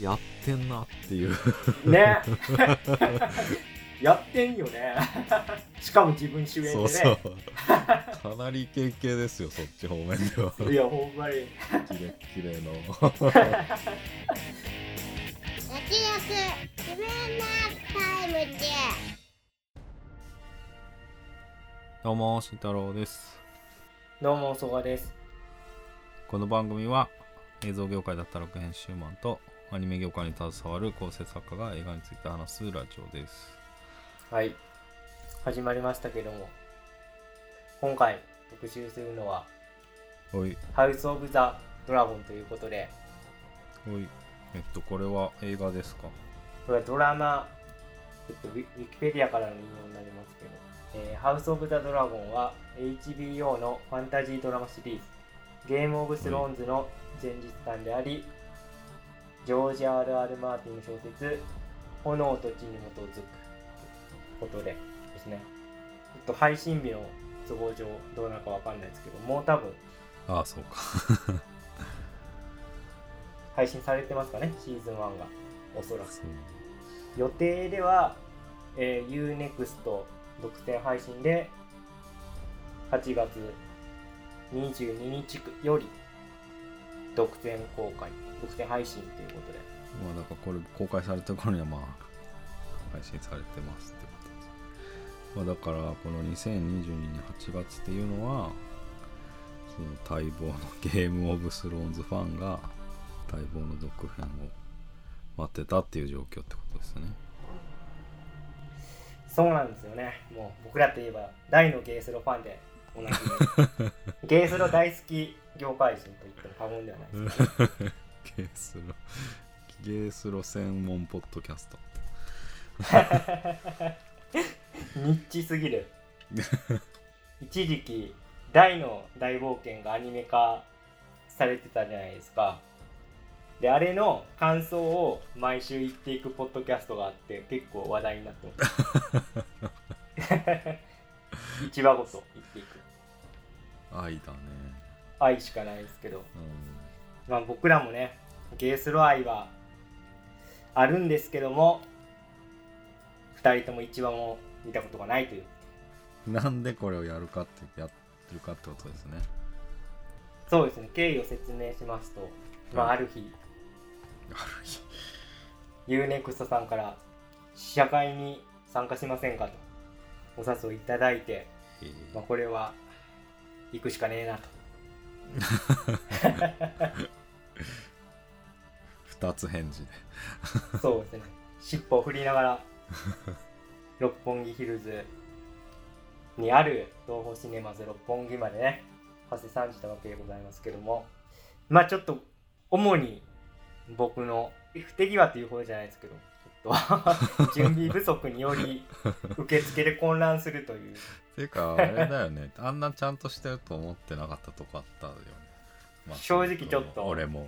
やってんなっていう。ね。やってんよね。しかも自分主演でね。そうそう。かなりイケイケですよそっち方面では。いやほんまに。キレッキレの。焼き焼自分のタイムでどうも慎太郎ですどうもそがです。この番組は映像業界だったら編集マンとアニメ業界に携わる構成作家が映画について話すラジオです。はい。始まりましたけども。今回特集するのはおい「ハウス・オブ・ザ・ドラゴン」ということで。おい。えっとこれは映画ですか？これはドラマ、えっと、ウィウィキペディアからの引用になりますけど「えーハウス・オブ・ザ・ドラゴン」は HBO のファンタジードラマシリーズ「ゲーム・オブ・スローンズ」の前日談であり、ジョージ・ R.R. マーティンの小説「炎と地に基づく」ことでですね。ちょっと配信日の都合上どうなるかわかんないですけどもう多分ああそうか。配信されてますかねシーズン1が。おそらく。予定では、えー、UNEXT 独占配信で8月22日より独占公開独占配信ということでまあだからこれ公開された頃にはまあ配信されてますってことです。まあだからこの2022年8月っていうのはその待望のゲームオブスローンズファンが待望の続編を待ってたっていう状況ってことですね。そうなんですよねもう僕らといえば大のゲースロファンでおなじみ ゲースロ大好き業界人と言っても過言ではないですね ゲースロゲースロ専門ポッドキャスト。ニッチすぎる。一時期大の大冒険がアニメ化されてたじゃないですか。であれの感想を毎週言っていくポッドキャストがあって結構話題になってます。市場ごと言っていく。愛だね。愛しかないですけど。うんまあ僕らもねゲースロ愛はあるんですけども2人とも一話も見たことがないという。なんでこれをやるかってやってるかってことですね。そうですね。経緯を説明しますと、まあ、はいある日。ある日。UNEXT さんから試写会に参加しませんか？とお誘いいただいて、え。ーまあ、これは行くしかねえなと 二つ返事で。そうですね。尻尾を振りながら 六本木ヒルズにある東宝シネマズ六本木までね馳せ参じたわけでございますけどもまあちょっと主に僕の不手際というほどじゃないですけどちょっと 準備不足により受付で混乱するという。ていうかあれだよね。あんなちゃんとしてると思ってなかったとこあったよね、まあ正直ちょっと。俺も。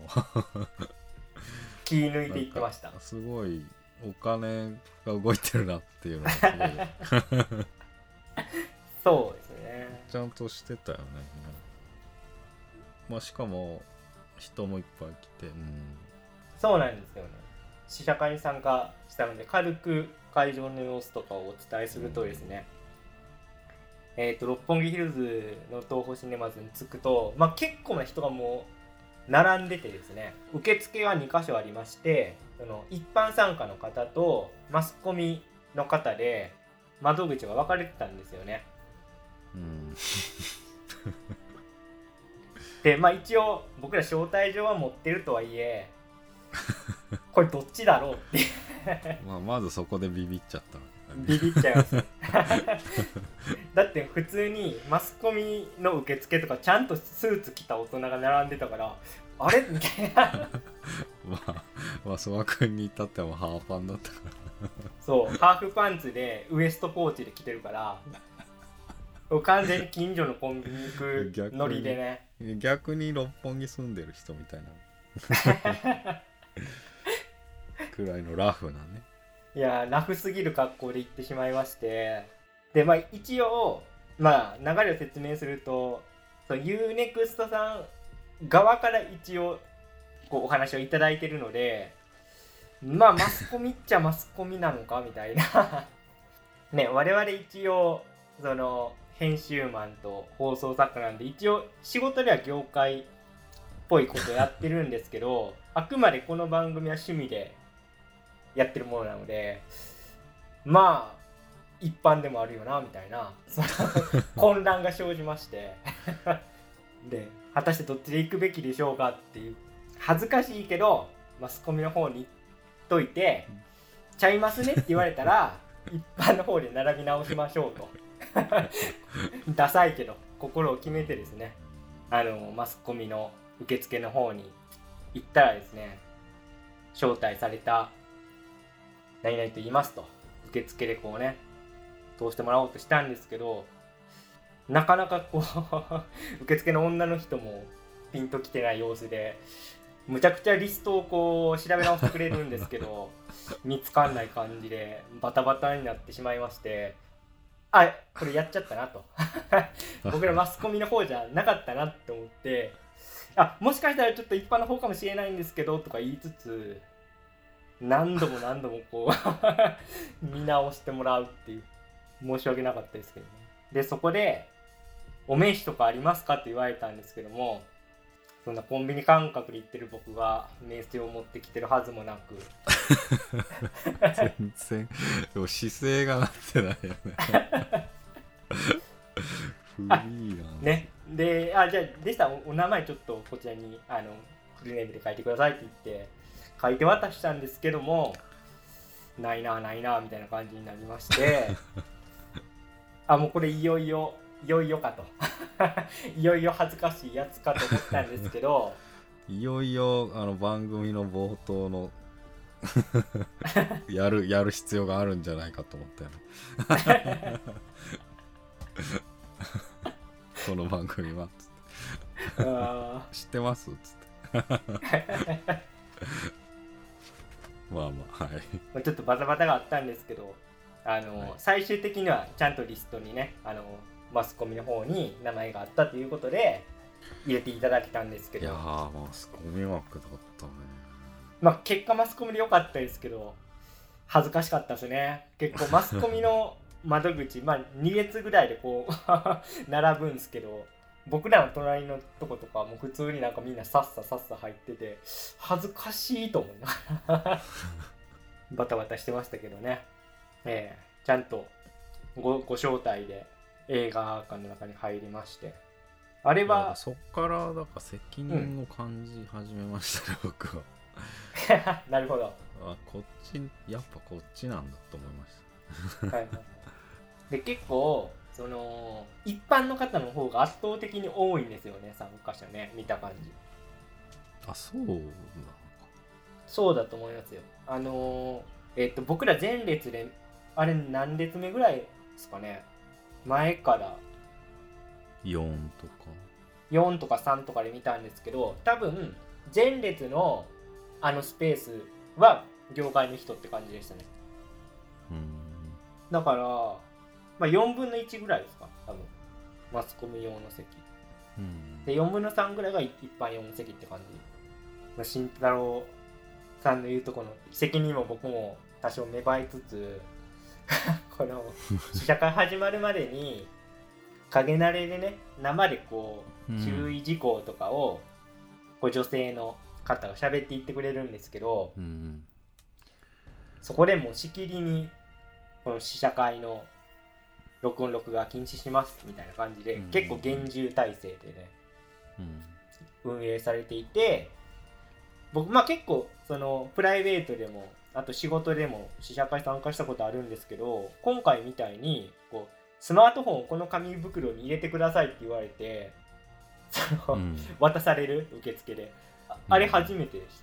気抜いていってました。すごいお金が動いてるなっていうのがすごい。そうですね。ちゃんとしてたよね。まあしかも人もいっぱい来て。うんそうなんですよね。試写会に参加したので軽く会場の様子とかをお伝えするとですね、えっ、と六本木ヒルズの東宝シネマズに着くと、まあ、結構な人がもう並んでてですね。受付は2箇所ありましてその一般参加の方とマスコミの方で窓口が分かれてたんですよね。うん。でまあ一応僕ら招待状は持ってるとはいえ これどっちだろうってまあまずそこでビビっちゃったビビっちゃいます。ね だって普通にマスコミの受付とかちゃんとスーツ着た大人が並んでたからあれ？みたいな。まあまあ曽我君に至ってはハーファンだったから。そうハーフパンツでウエストポーチで着てるから完全に近所のコンビニ行くノリでね逆に六本木住んでる人みたいなくらいのラフなねいやラフすぎる格好で行ってしまいまして。でまあ一応まあ流れを説明するとそう UNEXT さん側から一応こうお話をいただいてるのでまあマスコミっちゃマスコミなのかみたいな。ね我々一応その編集マンと放送作家なんで一応仕事では業界っぽいことやってるんですけどあくまでこの番組は趣味でやってるものなのでまあ一般でもあるよなみたいな 混乱が生じまして。で果たしてどっちで行くべきでしょうかっていう恥ずかしいけどマスコミの方に行っといて「ちゃいますね」って言われたら 一般の方で並び直しましょうと。ダサいけど心を決めてですねあのマスコミの受付の方に行ったらですね招待された何々と言いますと受付でこうね通してもらおうとしたんですけどなかなかこう 受付の女の人もピンときてない様子でむちゃくちゃリストをこう調べ直してくれるんですけど 見つかんない感じでバタバタになってしまいましてあこれやっちゃったなと。僕らマスコミの方じゃなかったなって思ってあもしかしたらちょっと一般の方かもしれないんですけどとか言いつつ何度も何度もこう 見直してもらうっていう申し訳なかったですけどね。でそこで「お名刺とかありますか?」って言われたんですけどもそんなコンビニ感覚で言ってる僕が名刺を持ってきてるはずもなく。全然でも姿勢がなってないよね。フリーな。んね。であじゃあでしたらおお名前ちょっとこちらにあのフルネームで書いてくださいって言って書いて渡したんですけどもないなないなみたいな感じになりまして。あもうこれいよいよいよいよかと。いよいよ恥ずかしいやつかと思ったんですけど。いよいよあの番組の冒頭の やるやる必要があるんじゃないかと思ったよね。この番組は。つってあ知ってます？つってまあまあはい。ーちょっとバタバタがあったんですけどあの、はい。最終的にはちゃんとリストにねあのマスコミの方に名前があったということで入れていただけたんですけど。いやーマスコミ枠だったね。まあ結果マスコミで良かったですけど恥ずかしかったですね。結構マスコミの窓口 まあ2列ぐらいでこう 並ぶんですけど僕らの隣のとことかもう普通になんかみんなさっささっさ入ってて恥ずかしいと思いながら バタバタしてましたけどね。ええちゃんとごご招待で映画館の中に入りまして。あれはそっからだから責任を感じ始めましたね、僕は。なるほど。あこっちやっぱこっちなんだと思いましはいはいはい。で結構その一般の方の方が圧倒的に多いんですよね参加者ね見た感じ。たあそうなのかそうだと思いますよ。あのーえっと僕ら前列であれ何列目ぐらいですかね。前から。4とか。4とか3とかで見たんですけど多分前列のあのスペースは業界の人って感じでしたね。うーん。だから、まあ、4分の1ぐらいですか？多分。マスコミ用の席。うん。で4分の3ぐらいが一般用の席って感じ、まあ、慎太郎さんの言うとこの責任も僕も多少芽生えつつ この試写会始まるまでに影慣れでね生でこううん。注意事項とかをこう女性の方が喋っていってくれるんですけどうん。そこでもうしきりにこの試写会の録音録画禁止しますみたいな感じでうん。結構厳重体制でねうん。運営されていて僕まあ結構そのプライベートでもあと仕事でも試写会参加したことあるんですけど今回みたいにこうスマートフォンをこの紙袋に入れてくださいって言われてその、うん。渡される受付で。ああれ初めてでし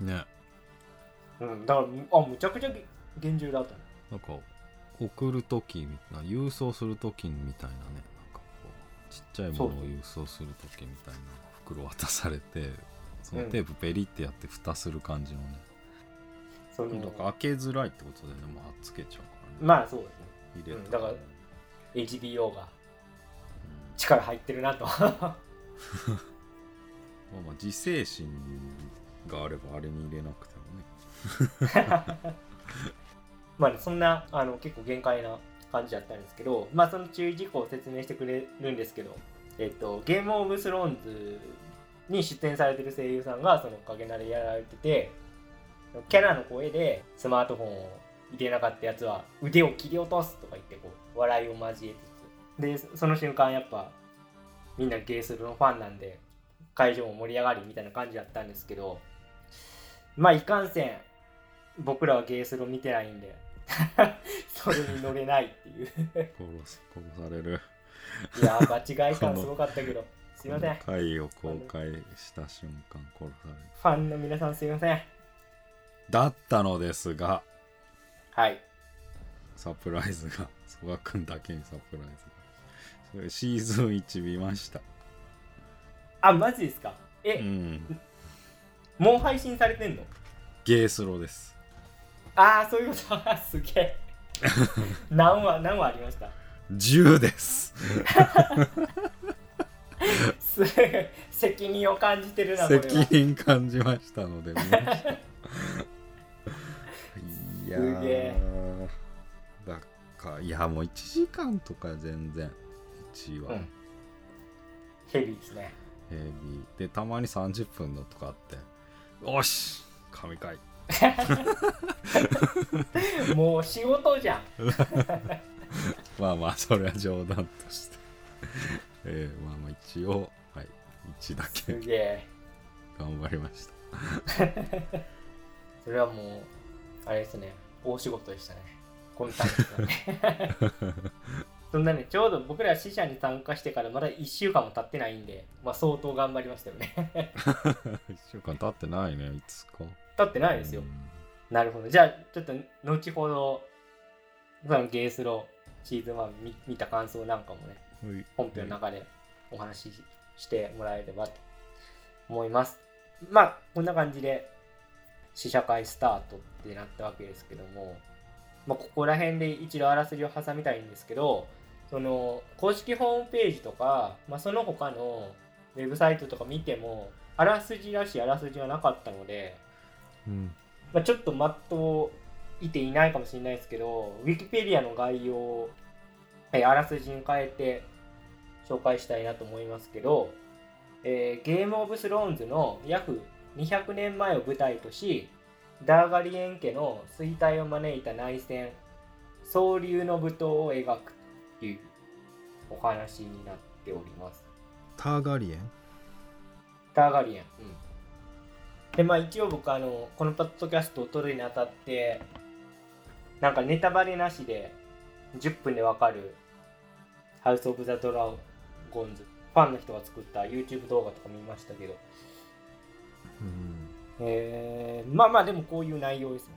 ね。た、うん、だからあむちゃくちゃげ厳重だと思なんか送る時みたいな郵送する時みたいなね。なんかこうちっちゃいものを郵送する時みたいな袋渡されてそのテープペリってやって蓋する感じのね、うそのなんか開けづらいってことでねもうはっつけちゃうからね、まあそうですね。入れうんだから HBO がうん。力入ってるなと。まあまあ自制心があればあれに入れなくてもね まあ、そんなあの結構限界な感じだったんですけど、まあ、その注意事項を説明してくれるんですけど、えっと、ゲームオブスローンズに出演されてる声優さんがその影慣れやられててキャラの声でスマートフォンを入れなかったやつは腕を切り落とすとか言ってこう笑いを交えつつ。でその瞬間やっぱみんなゲースルのファンなんで会場も盛り上がりみたいな感じだったんですけどまあいかんせん僕らはゲースルを見てないんで それに乗れないっていう。殺す殺される。いやー間違い感すごかったけど。すいません。回を公開した瞬間殺される。ファンの皆さんすいません。だったのですがはい。サプライズが 曽我君だけにサプライズが。それシーズン1見ました。あマジですか？え、うん。もう配信されてんの？ゲースロですああそういうこと。あすげえ。何話何話ありました？10です。す責任を感じてるな責任感じましたのでいやすげえー。だっかいやもう1時間とか全然。1話、うん。ヘビーですね。ヘビー。でたまに30分のとかあってよし神回もう仕事じゃん。まあまあそれは冗談として。えー、まあまあ一応はい1だけ。すげえ。頑張りました。それはもうあれですね。大仕事でしたね。この短期間ねそんなねちょうど僕ら死者に参加してからまだ1週間も経ってないんで、まあ、相当頑張りましたよね。1週間経ってないねいつか経ってないですよ。なるほど。じゃあちょっと後ほどそのゲースローシーズン1見見た感想なんかもねうん本編の中でお話ししてもらえればと思います。まあこんな感じで試写会スタートってなったわけですけども、まあ、ここら辺で一度あらすじを挟みたいんですけどその公式ホームページとか、まあ、その他のウェブサイトとか見てもあらすじらしいあらすじはなかったので、うんまあ、ちょっとまっといていないかもしれないですけど、ウィキペディアの概要を、えーあらすじに変えて紹介したいなと思いますけど、えーゲームオブスローンズの約200年前を舞台とし、ダーガリエン家の衰退を招いた内戦、総流の舞踏を描くというお話になっております。ターガリエン？ターガリエン。うん。で、まあ一応僕あの、このポッドキャストを撮るにあたって、なんかネタバレなしで10分でわかるハウス・オブ・ザ・ドラゴンズ、ファンの人が作った YouTube 動画とか見ましたけど、うん。えー、まあまあでもこういう内容ですよね。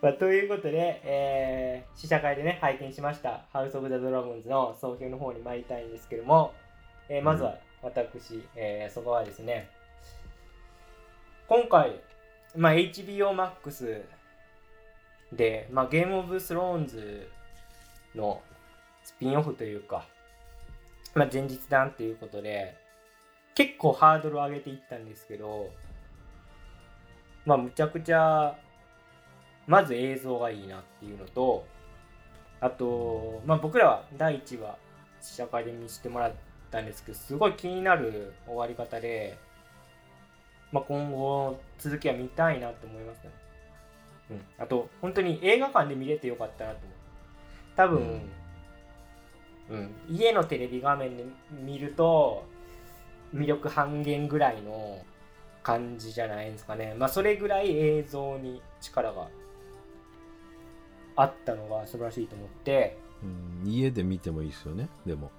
まあ、ということで、えー試写会でね、拝見しました、ハウス・オブ・ザ・ドラゴンズの総評の方に参りたいんですけども、えーまずは私、えーそこはですね、今回、まあ、HBO Max で、まあ、ゲーム・オブ・スローンズのスピンオフというか、まあ、前日談ということで、結構ハードルを上げていったんですけど、まあ、むちゃくちゃ、まず映像がいいなっていうのと、あと、まあ、僕らは第1話、試写会で見せてもらったんですけど、すごい気になる終わり方で、まあ、今後、続きは見たいなと思いますね。うん。あと、本当に映画館で見れてよかったなと思う。多分、うん、家のテレビ画面で見ると、魅力半減ぐらいの感じじゃないですかね。まあ、それぐらい映像に力があったのが素晴らしいと思って、うん家で見てもいいですよねでも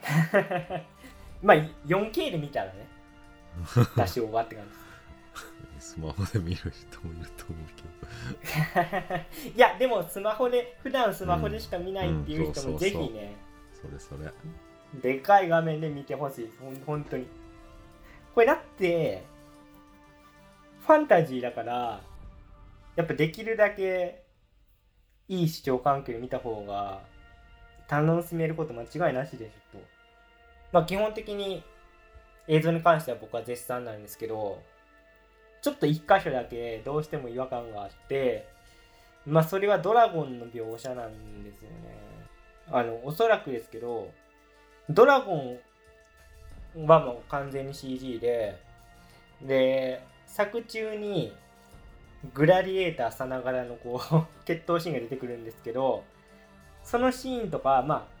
まあ、4K で見たらね、多少はって感じスマホで見る人もいると思うけど いや、でもスマホで、普段スマホでしか見ないっていう人うんもぜひね、それそれでかい画面で見てほしい。ほん本当に。これだって、ファンタジーだから、やっぱできるだけいい視聴環境で見た方が楽しめること間違いなしでしょと。まあ基本的に映像に関しては僕は絶賛なんですけど、ちょっと一箇所だけどうしても違和感があってまあそれはドラゴンの描写なんですよね。あのおそらくですけどドラゴンはもう完全に CG でで作中にグラディエーターさながらのこう 決闘シーンが出てくるんですけどそのシーンとかまあ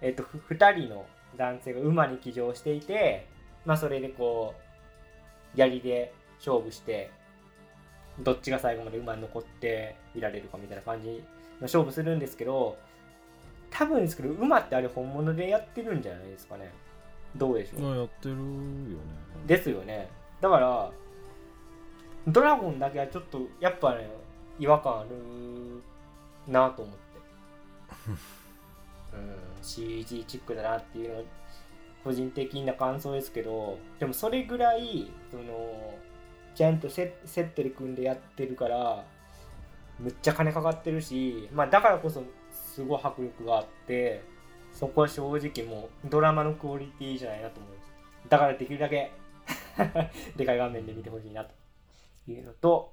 えっ、と2人の男性が馬に騎乗していてまあそれでこう槍で勝負してどっちが最後まで馬に残っていられるかみたいな感じの勝負するんですけど多分ですけど馬ってあれ本物でやってるんじゃないですかね。どうでしょう。あやってるよね。ですよね。だからドラゴンだけはちょっとやっぱね違和感あるなと思って うん。CG チックだなっていうの個人的な感想ですけどでもそれぐらいそのちゃんとセセットで組んでやってるからむっちゃ金かかってるしまあだからこそすごい迫力があってそこは正直もうドラマのクオリティじゃないなと思います。だからできるだけ でかい画面で見てほしいなというのと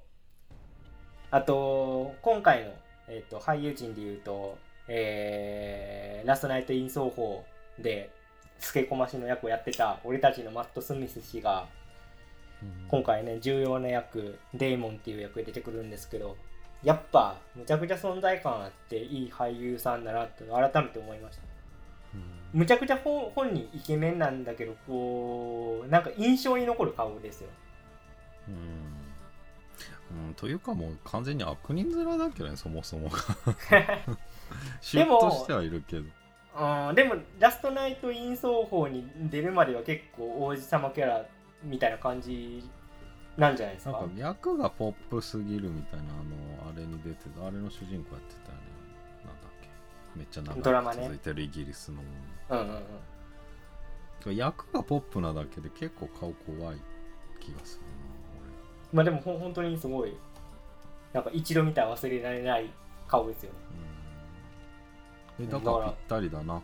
あと今回の、えー、と俳優陣でいうと、えーラストナイト・イン奏法でスケコマシの役をやってた俺たちのマット・スミス氏が今回ね重要な役デーモンっていう役で出てくるんですけどやっぱむちゃくちゃ存在感あっていい俳優さんだなって改めて思いました。むちゃくちゃ本本人イケメンなんだけどこうなんか印象に残る顔ですよ。うん、うん、というかもう完全に悪人面だけどねそもそもが シでもュッとしてはいるけど。うんでもラストナイト・イン奏法に出るまでは結構王子様キャラみたいな感じなんじゃないですか？なんか役がポップすぎるみたいなあのあれに出てたあれの主人公やってたよねなんだっけ？めっちゃ長ドラマね。く続いてるイギリスの、うんうんうん。役がポップなだけで結構顔怖い気がするまあでもほん本当にすごい。なんか一度見たら忘れられない顔ですよね。うん、えだからぴったりだなと俺は思っ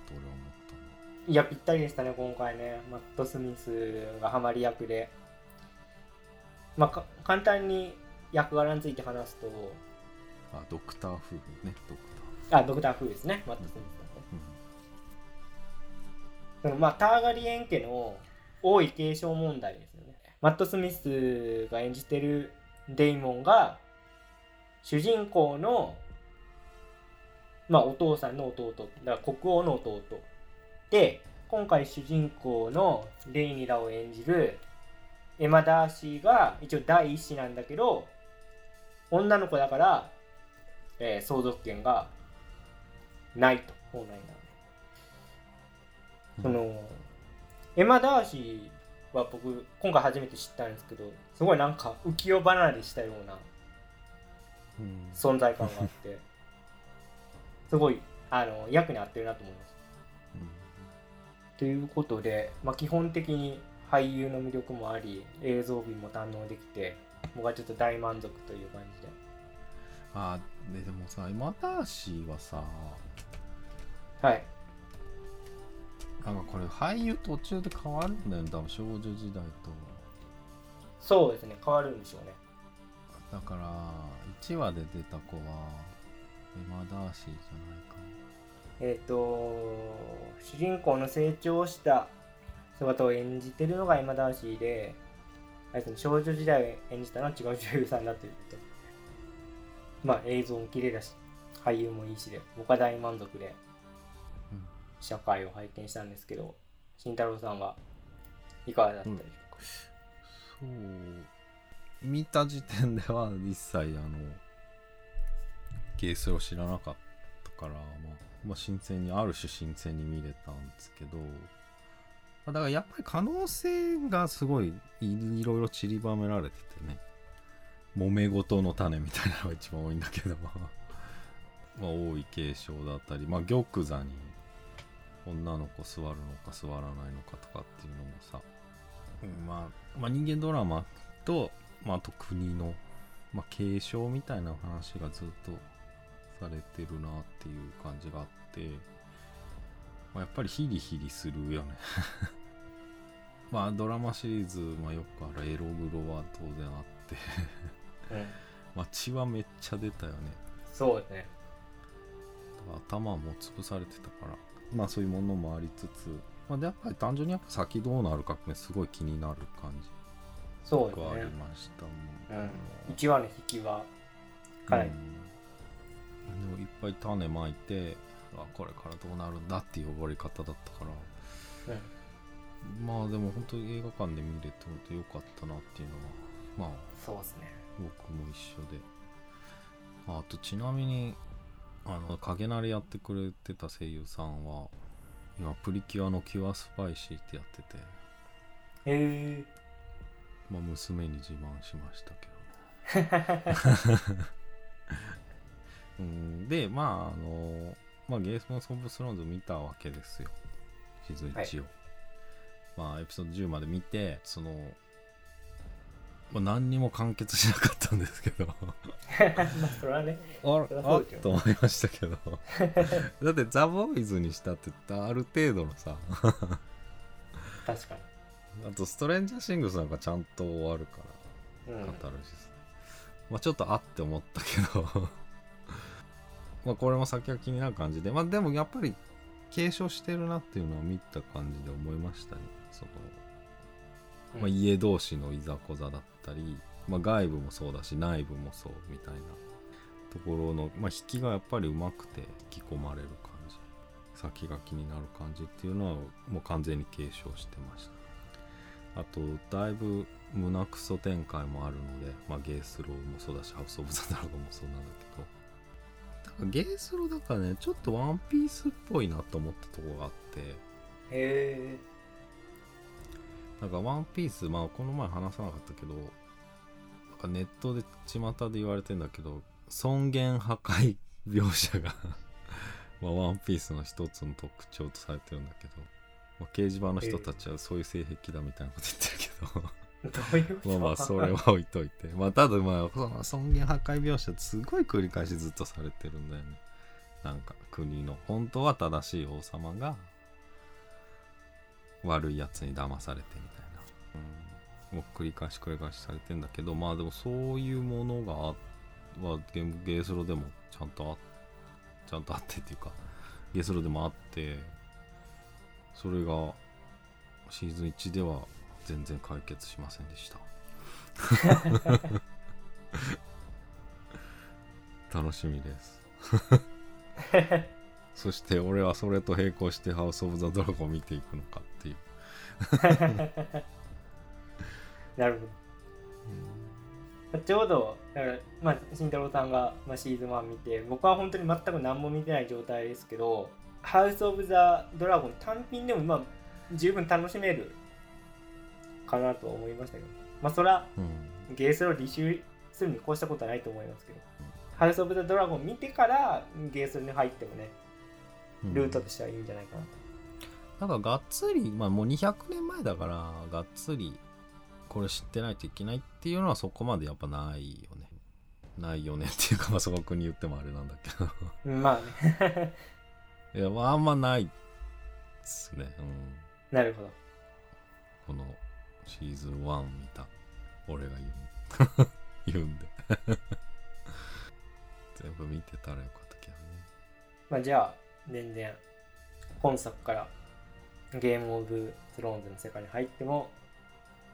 たないやぴったりでしたね今回ね。マット・スミスがハマり役で。まあか簡単に役柄について話すと。あドクター夫婦ねドクあドクター・フーですね。マット・スミスだね。ター、そのまあターガリエン家の王位継承問題ですよね。マット・スミスが演じてるデイモンが主人公のまあお父さんの弟だから国王の弟で今回主人公のレイニラを演じるエマ・ダーシーが一応第一子なんだけど女の子だから、えー相続権がないと本来なのそのエマ・ダーシーは僕今回初めて知ったんですけどすごいなんか浮世離れしたようなうん。存在感があってすごいあの役に合ってるなと思います。ということで、まあ、基本的に俳優の魅力もあり映像美も堪能できて僕はちょっと大満足という感じで。あででもさ今ダーシーはさはい。なんかこれ俳優途中で変わるんだよね多分少女時代と。そうですね変わるんでしょうね。だから1話で出た子はエマ・ダーシーじゃないか。えっ、と主人公の成長した姿を演じてるのがエマ・ダーシーであれですね少女時代を演じたのは違う女優さんだということ。まあ映像も綺麗だし俳優もいいしで僕は大満足でうん試写会を拝見したんですけど慎太郎さんはいかがだったでしょうか、そう見た時点では一切あのケースを知らなかったから、まあ、まあ新鮮にある種新鮮に見れたんですけどまあだからやっぱり可能性がすごいいいろいろ散りばめられててね。揉め事の種みたいなのが一番多いんだけど。まあ王位継承だったりまあ玉座に女の子座るのか座らないのかとかっていうのもさ、うん。まあ、まあ人間ドラマと、まあ、あと国の、まあ、継承みたいな話がずっとされてるなっていう感じがあって、まあ、やっぱりヒリヒリするよね。まあドラマシリーズ、まあ、よくあるエログロは当然あって。うん。まあ血はめっちゃ出たよね。そうですね頭も潰されてたから。まあそういうものもありつつ。まあでやっぱり単純にやっぱ先どうなるかねすごい気になる感じ。そうがありですねましたうん。1話の引きはかなりうんでもいっぱい種まいてあこれからどうなるんだっていう終わり方だったから。うんまあでも本当に映画館で見れて本当良かったなっていうのはまあそうですね。僕も一緒で。ああとちなみにあの影ナレやってくれてた声優さんは今プリキュアのキュアスパイシーってやってて、へえ。まあ、娘に自慢しましたけどね うん。でまああの、まあ、ゲームオブスローンズ見たわけですよ。シーズン1を、まあエピソード10まで見てその、まあ、何にも完結しなかったんですけど。ま あそれはねああと思いましたけど。だってザ・ボーイズにしたってある程度のさ。確かあとストレンジャーシングスなんかちゃんと終わるからに、うん。カタルシス、まあちょっとあって思ったけどまあこれも先は気になる感じで。まあでもやっぱり継承してるなっていうのを見た感じで思いましたね。その、うん。まあ、家同士のいざこざだったり、まあ、外部もそうだし内部もそうみたいなところの、まあ、引きがやっぱりうまくて引き込まれる感じ。先が気になる感じっていうのはもう完全に継承してました。あとだいぶ胸クソ展開もあるので、まあ、ゲースローもそうだしハウス・オブ・ザ・ドラゴンもそうなんだけどゲースローだからねちょっとワンピースっぽいなと思ったところがあって。へえなんかワンピースまあこの前話さなかったけどなんかネットで巷で言われてんだけど尊厳破壊描写が まあワンピースの一つの特徴とされてるんだけど、まあ、掲示板の人たちはそういう性癖だみたいなこと言ってるけどどういうまあまあそれは置いといて。まあただまあその尊厳破壊描写すごい繰り返しずっとされてるんだよね。なんか国の本当は正しい王様が悪いやつに騙されてみたいな、うん、もう繰り返し繰り返しされてんだけどまあでもそういうものがあはゲームゲースロでもちゃんとあちゃんとあってっていうかゲースロでもあってそれがシーズン1では全然解決しませんでした。楽しみです。そして俺はそれと並行してハウス・オブ・ザ・ドラゴンを見ていくのかっていう。なるほど。まあちょうどだからまあ慎太郎さんが、まあ、シーズン1見て僕は本当に全く何も見てない状態ですけどハウス・オブ・ザ・ドラゴン単品でもまあ十分楽しめるかなと思いましたけど。まあそらうんゲースロー履修するに越したことはないと思いますけど、ハウス・オブ・ザ・ドラゴン見てからゲースローに入ってもねうん。ルートとしてはいいんじゃないかなと、なんかがっつりまあもう200年前だからがっつりこれ知ってないといけないっていうのはそこまでやっぱないよね。ないよねっていうかまあそこに言ってもあれなんだけど。うんまあね。いやまああんまないですね。うん。なるほど。このシーズン1見た。俺が言う。言うんで。全部見てたらよかったけどね。まあじゃあ全然本作からゲームオブスローンズの世界に入っても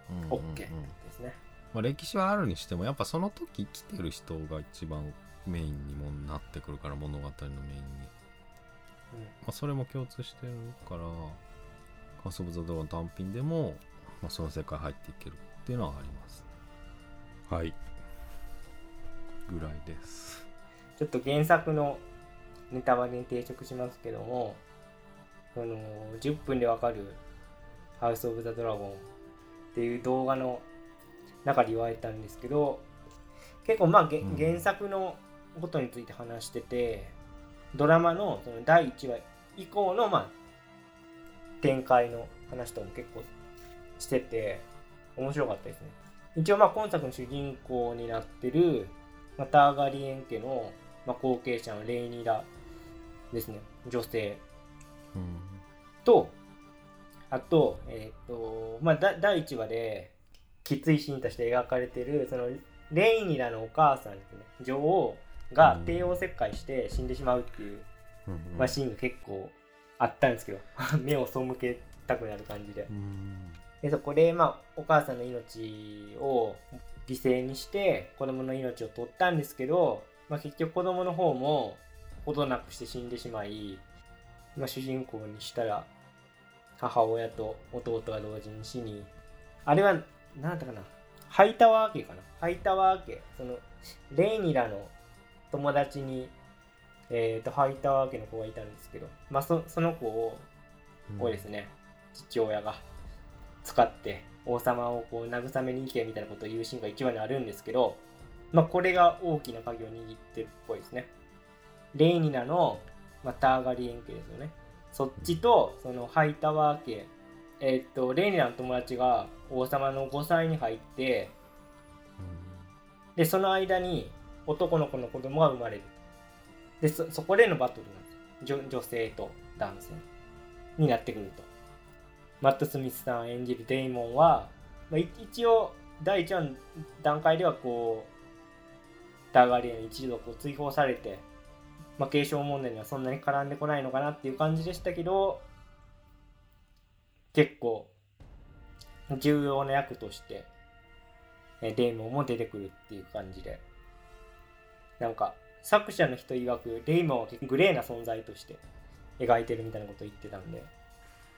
うんうんうん。OK ですね、まあ、歴史はあるにしてもやっぱその時生きてる人が一番メインにもなってくるから物語のメインに、まあ、それも共通してるから「カース・オブ・ザ・ドラゴン」単品でも、まあ、その世界入っていけるっていうのはありますはい。ぐらいです。ちょっと原作のネタバレに抵触しますけどもその10分でわかる「ハウス・オブ・ザ・ドラゴン」っていう動画の中で言われたんですけど結構まあ、げうん。原作のことについて話しててドラマのその第1話以降のまあ展開の話とも結構してて面白かったですね。一応まあ今作の主人公になってるまあターガリエン家の、まあ、後継者のレイニラですね。女性。うん。とあと、えっ、と、まあ、だ第1話で、きついシーンとして描かれてる、その、レイニラのお母さんですね、女王がうん。帝王切開して死んでしまうっていう、うんうん。まあ、シーンが結構あったんですけど、目を背けたくなる感じで。うんでそこで、まあ、お母さんの命を犠牲にして子供の命を取ったんですけど、まあ、結局子供の方も程なくして死んでしまい、まあ、主人公にしたら母親と弟が同時に死にあれは何だったかなハイタワー家かなハイタワー家そのレイニラの友達に、えー、とハイタワー家の子がいたんですけど、まあ、そその子ををですね、父親が使って王様をこう慰めに行けみたいなことを言うシーンが一話にあるんですけど、まあ、これが大きな鍵を握ってるっぽいですね。レイニナの、まあ、ターガリエン家ですよね。そっちとそのハイタワー家、えーっとレイニナの友達が王様の5歳に入ってでその間に男の子の子供が生まれる。でそそこでのバトルなんです女女性と男性になってくるとマット・スミスさん演じるデイモンは、まあ、一応第1話の段階ではこうターガリエン一族を追放されて、まあ、継承問題にはそんなに絡んでこないのかなっていう感じでしたけど結構重要な役としてデイモンも出てくるっていう感じで。なんか作者の人曰くデイモンは結構グレーな存在として描いてるみたいなことを言ってたんで、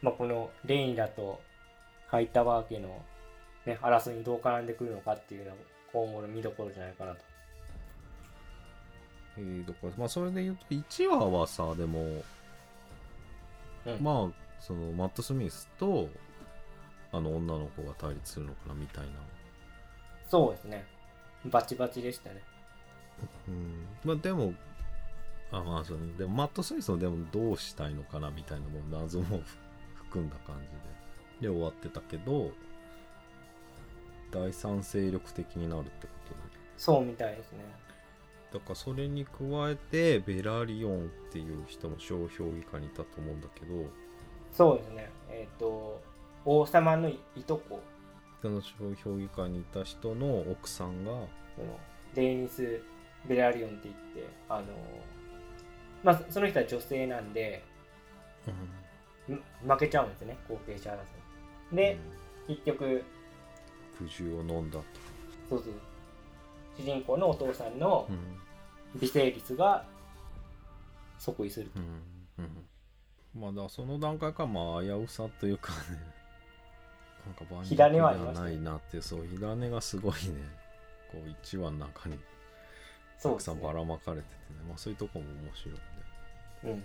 まあ、このレインだとハイタワー家の、ね、争いにどう絡んでくるのかっていうのが今後の見どころじゃないかなと。えー、だからまあそれで言うと1話はさでも、うんまあそのマット・スミスとあの女の子が対立するのかなみたいなそうですね。バチバチでしたね。うんまあでもあまあそのでもマット・スミスのでもどうしたいのかなみたいなもう謎も含んだ感じでで終わってたけど第三勢力的になるってことでそうみたいですね。だからそれに加えてベラリオンっていう人も小評議会にいたと思うんだけどそうですね。えっ、と、王様のいとこ、その小評議会にいた人の奥さんがそのデイニス・ベラリオンって言って、あの、まあ、その人は女性なんで、ん負けちゃうんですね、後継者争い。で、結局、苦渋を飲んだと、そうそう、主人公のお父さんのうん。美声率が即位すると。うん。うん。まあだからその段階からまあ危うさというかね なんか万火種はありではないなってそう火種がすごいね。こう1話の中にたくさんば。らまかれててね。まあそういうとこも面白いんでうん。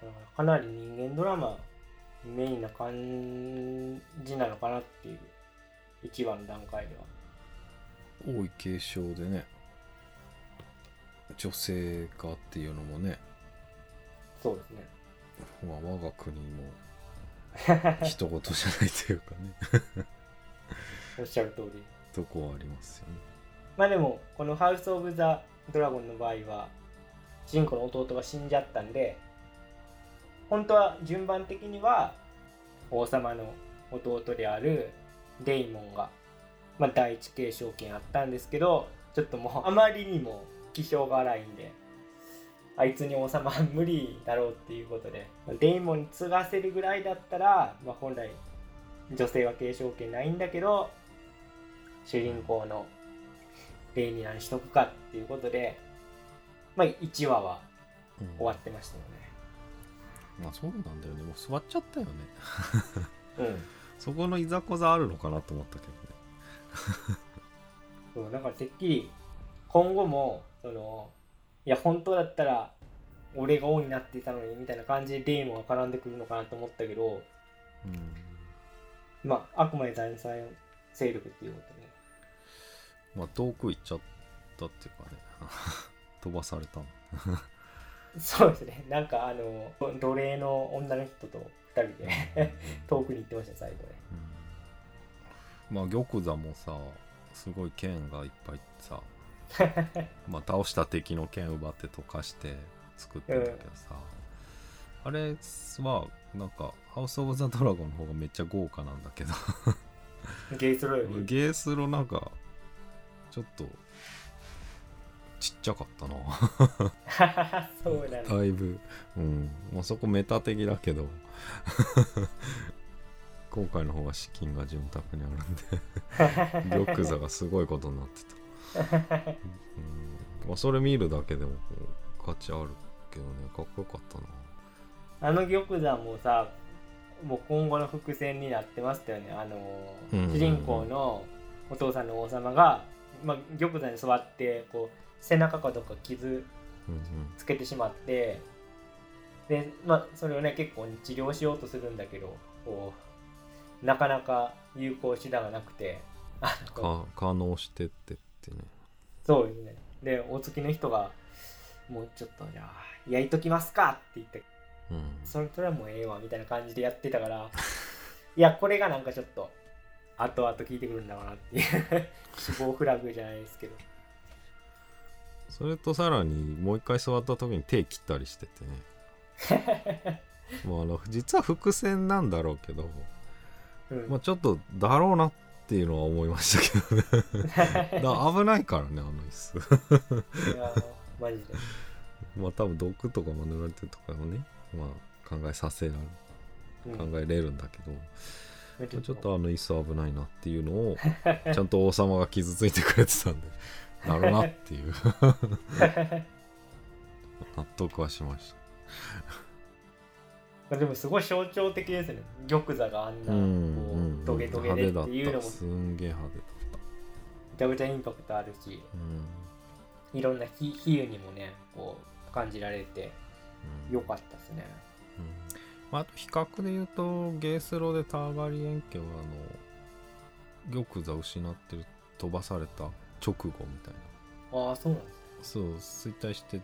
だからかなり人間ドラマメインな感じなのかなっていう1話の段階では。王位継承でね女性化っていうのもね、そうですね。まあ、我が国も 一言じゃないというかねおっしゃる通り。とこはありますよねまあでも、このハウス・オブ・ザ・ドラゴンの場合は、主人公の弟が死んじゃったんで、本当は順番的には、王様の弟であるデイモンが、まあ、第一継承権あったんですけど、ちょっともうあまりにも気性が荒いんで、あいつに王様は無理だろうっていうことで、デイモンに継がせるぐらいだったら、まあ、本来女性は継承権ないんだけど、主人公のレイニラにしとくかっていうことで、まあ、1話は終わってましたよね。まあそうなんだよね。もう座っちゃったよね。ね。うん。そこのいざこざあるのかなと思ったけどね。そうだからてっきり今後もそのいや本当だったら俺が王になっていたのにみたいな感じでデイモンが絡んでくるのかなと思ったけどうん。まああくまで第三勢力っていうことで。まあ遠く行っちゃったっていうかね。飛ばされたのそうですね。なんかあの奴隷の女の人と2人で遠くに行ってました最後でうん。まあ玉座もさすごい剣がいっぱいさ まあ倒した敵の剣奪って溶かして作ってるんだけどさ、あれはなんかハウス・オブ・ザ・ドラゴンの方がめっちゃ豪華なんだけど。ゲイスロより。ゲースロなんかちょっとちっちゃかったな。そうなんだだいぶ。うん。まあそこメタ的だけど。今回の方が資金が潤沢にあるんで。玉座がすごいことになってた、うん。まあ、それ見るだけでも価値あるけどね。かっこよかったな。あの玉座もさもう今後の伏線になってましたよね。あのうんうんうん。主人公のお父さんの王様が、まあ、玉座に座ってこう背中かどっか傷うんつけてしまってで、まあ、それをね結構治療しようとするんだけどこうなかなか有効手段がなくて可能してってってね。そうですね。でお付きの人がもうちょっとじゃあ焼いときますかって言ってうん。それそれはもうええわみたいな感じでやってたから いやこれがなんかちょっと後々聞いてくるんだろうなっていう 死亡フラグじゃないですけどそれとさらにもう一回座った時に手切ったりしててね。もうあの実は伏線なんだろうけど、うん。まあ、ちょっとだろうなっていうのは思いましたけどね。だ危ないからねあの椅子。いやマジで。まあ多分毒とかも塗られてるとかもねまあ考えさせられうん。考えれるんだけど、ちちょっとあの椅子危ないなっていうのをちゃんと王様が傷ついてくれてたんでなるなっていう。納得はしました。まあでもすごい象徴的ですね。玉座があんなうんこうトゲトゲでっていうのもすんげえ派手だっめちゃくちゃインパクトあるし。たうん。いろんな比比喩にもねこう感じられてうん。よかったですね。うん。まあ、あと比較で言うとゲースロでターガリエン家はあの玉座失ってる飛ばされた直後みたいな。ああそうなんですそう衰退して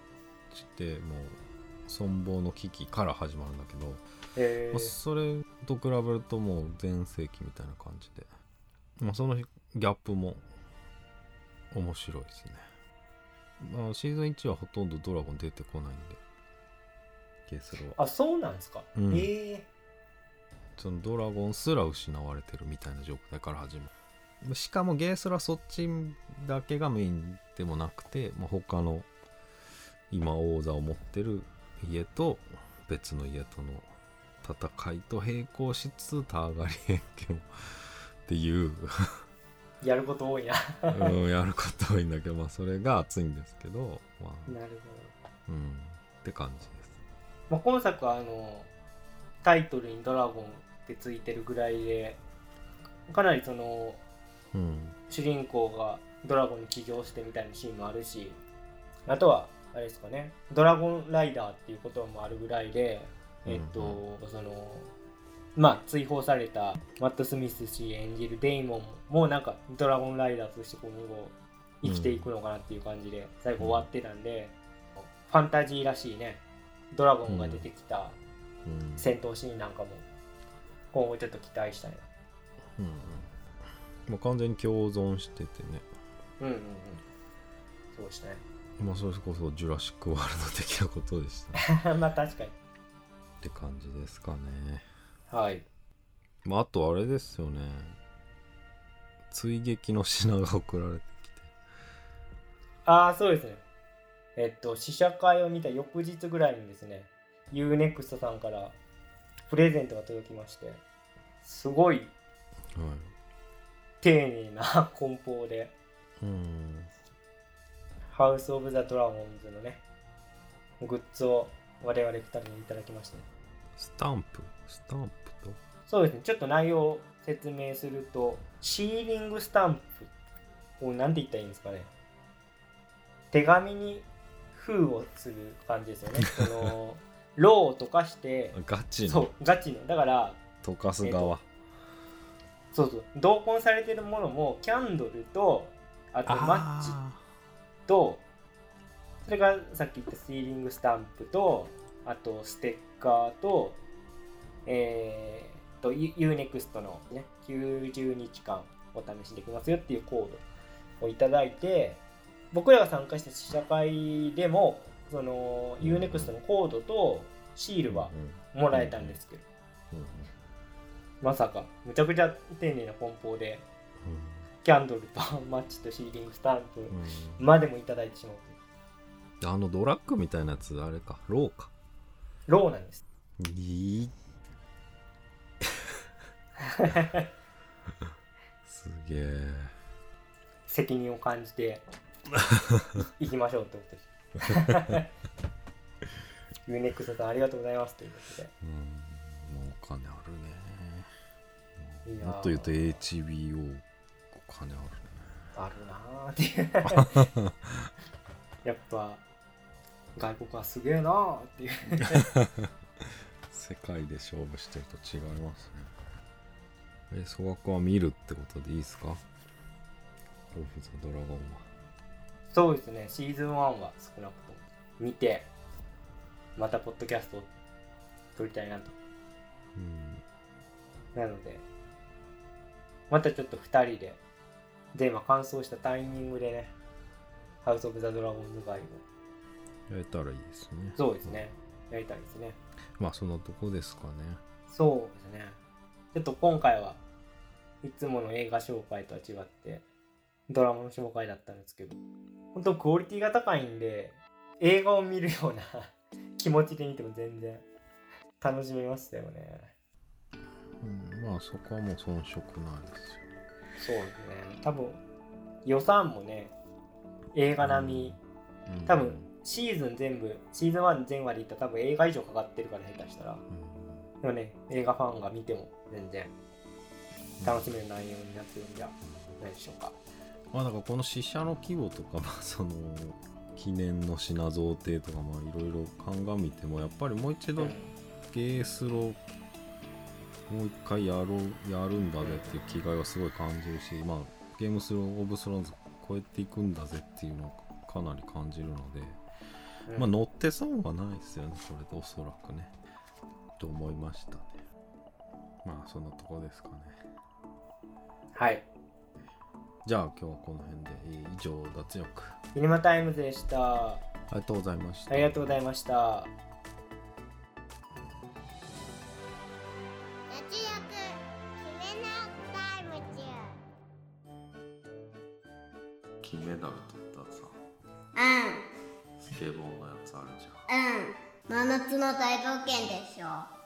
してもう存亡の危機から始まるんだけど、へえまあ、それと比べるともう全盛期みたいな感じで、まあ、そのギャップも面白いですね、まあ、シーズン1はほとんどドラゴン出てこないんで。ゲースロは。あそうなんですか、うん。へえそのドラゴンすら失われてるみたいな状態から始まるしかもゲースラそっちだけがメインでもなくて、まあ、他の今王座を持ってる家と別の家との戦いと並行しつつターガリエン家もっていう、やること多いな。うん、やること多いんだけどまあそれが熱いんですけどまあなるほど。うんって感じです。まあ、今作はあのタイトルに「ドラゴン」ってついてるぐらいでかなりそのうん。主人公がドラゴンに起業してみたいなシーンもあるしあとはあれですかねドラゴンライダーっていう言葉もあるぐらいでえっと、そのまあ追放されたマット・スミス氏演じるデイモンもなんかドラゴンライダーとして今後生きていくのかなっていう感じで最後終わってたんで、ファンタジーらしいねドラゴンが出てきたうん。戦闘シーンなんかも今後ちょっと期待したいな。うんうんもう完全に共存しててね。うんうんうん。そうでしたね。まあそれこそジュラシック・ワールド的なことでした。ね まあ確かに。って感じですかね。はい。まああとあれですよね。追撃の品が送られてきて。ああそうですね。えっと試写会を見た翌日ぐらいにですね UNEXT さんからプレゼントが届きましてすごい。はい丁寧な梱包で。うん。ハウス・オブ・ザ・ドラゴンズのねグッズを我々2人にいただきましたねスタンプ？スタンプと？そうですね。ちょっと内容を説明するとシーリングスタンプを何て言ったらいいんですかね。手紙に封をする感じですよね。そのローを溶かしてガチの。そうガチの。だから溶かす側、そうそう。同梱されてるものもキャンドルとあとマッチあとそれからさっき言ったシーリングスタンプとあとステッカーとえー、と UNEXT のね90日間お試しできますよっていうコードをいただいて僕らが参加した試写会でもその UNEXT のコードとシールはうんもらえたんですけど、まさか。むちゃくちゃ丁寧な梱包で。キャンドルとマッチとシーリングスタンプ。うん。までもいただいてしまううあのドラッグみたいなやつあれか。ローか。ローなんです。いい。すげえ。責任を感じて。行きましょうってことですユーネクストさんありがとうございます。ということで。うん。もうお金あるねもっと言うと HBO お金あるねあるなーっていう。やっぱ外国はすげえなーっていう。世界で勝負してると違いますね。え総額は見るってことでいいですか？オフ・ザ・ドラゴンは。そうですね。シーズン1は少なくとも見てまたポッドキャストを撮りたいなと。うん。なのでまたちょっと2人で。で今完走したタイミングでねハウス・オブ・ザ・ドラゴンズ会を。やれたらいいですね。そうですね。やりたいですね。まあそんなとこですかね。そうですね。ちょっと今回はいつもの映画紹介とは違ってドラマの紹介だったんですけど本当クオリティが高いんで映画を見るような 気持ちで見ても全然楽しめましたよねうんまあそこはもう遜色ないですよそうですね。多分予算もね映画並み、うん。多分シーズン全部シーズン1全話でいったら多分映画以上かかってるから下手したら。うん。でもね映画ファンが見ても全然。楽しめる内容になってるんじゃないでしょうか。まあだからこの死者の規模とか まあその記念の品贈呈とかまあいろいろ鑑みてもやっぱりもう一度うん。ゲースロもう一回やろうやるんだぜっていう気概はすごい感じるしまあゲームスローオブスローンズ超えていくんだぜっていうのをかなり感じるので、うん。まあ乗って損はないですよねこれでおそらくねと思いましたね。まあそんなとこですかね。はい。じゃあ今日はこの辺でえー以上脱力。イニマタイムズでした。ありがとうございました。ありがとうございました金メダル取ったさうん。スケボーのやつあるじゃん。うん。真夏の大冒険でしょ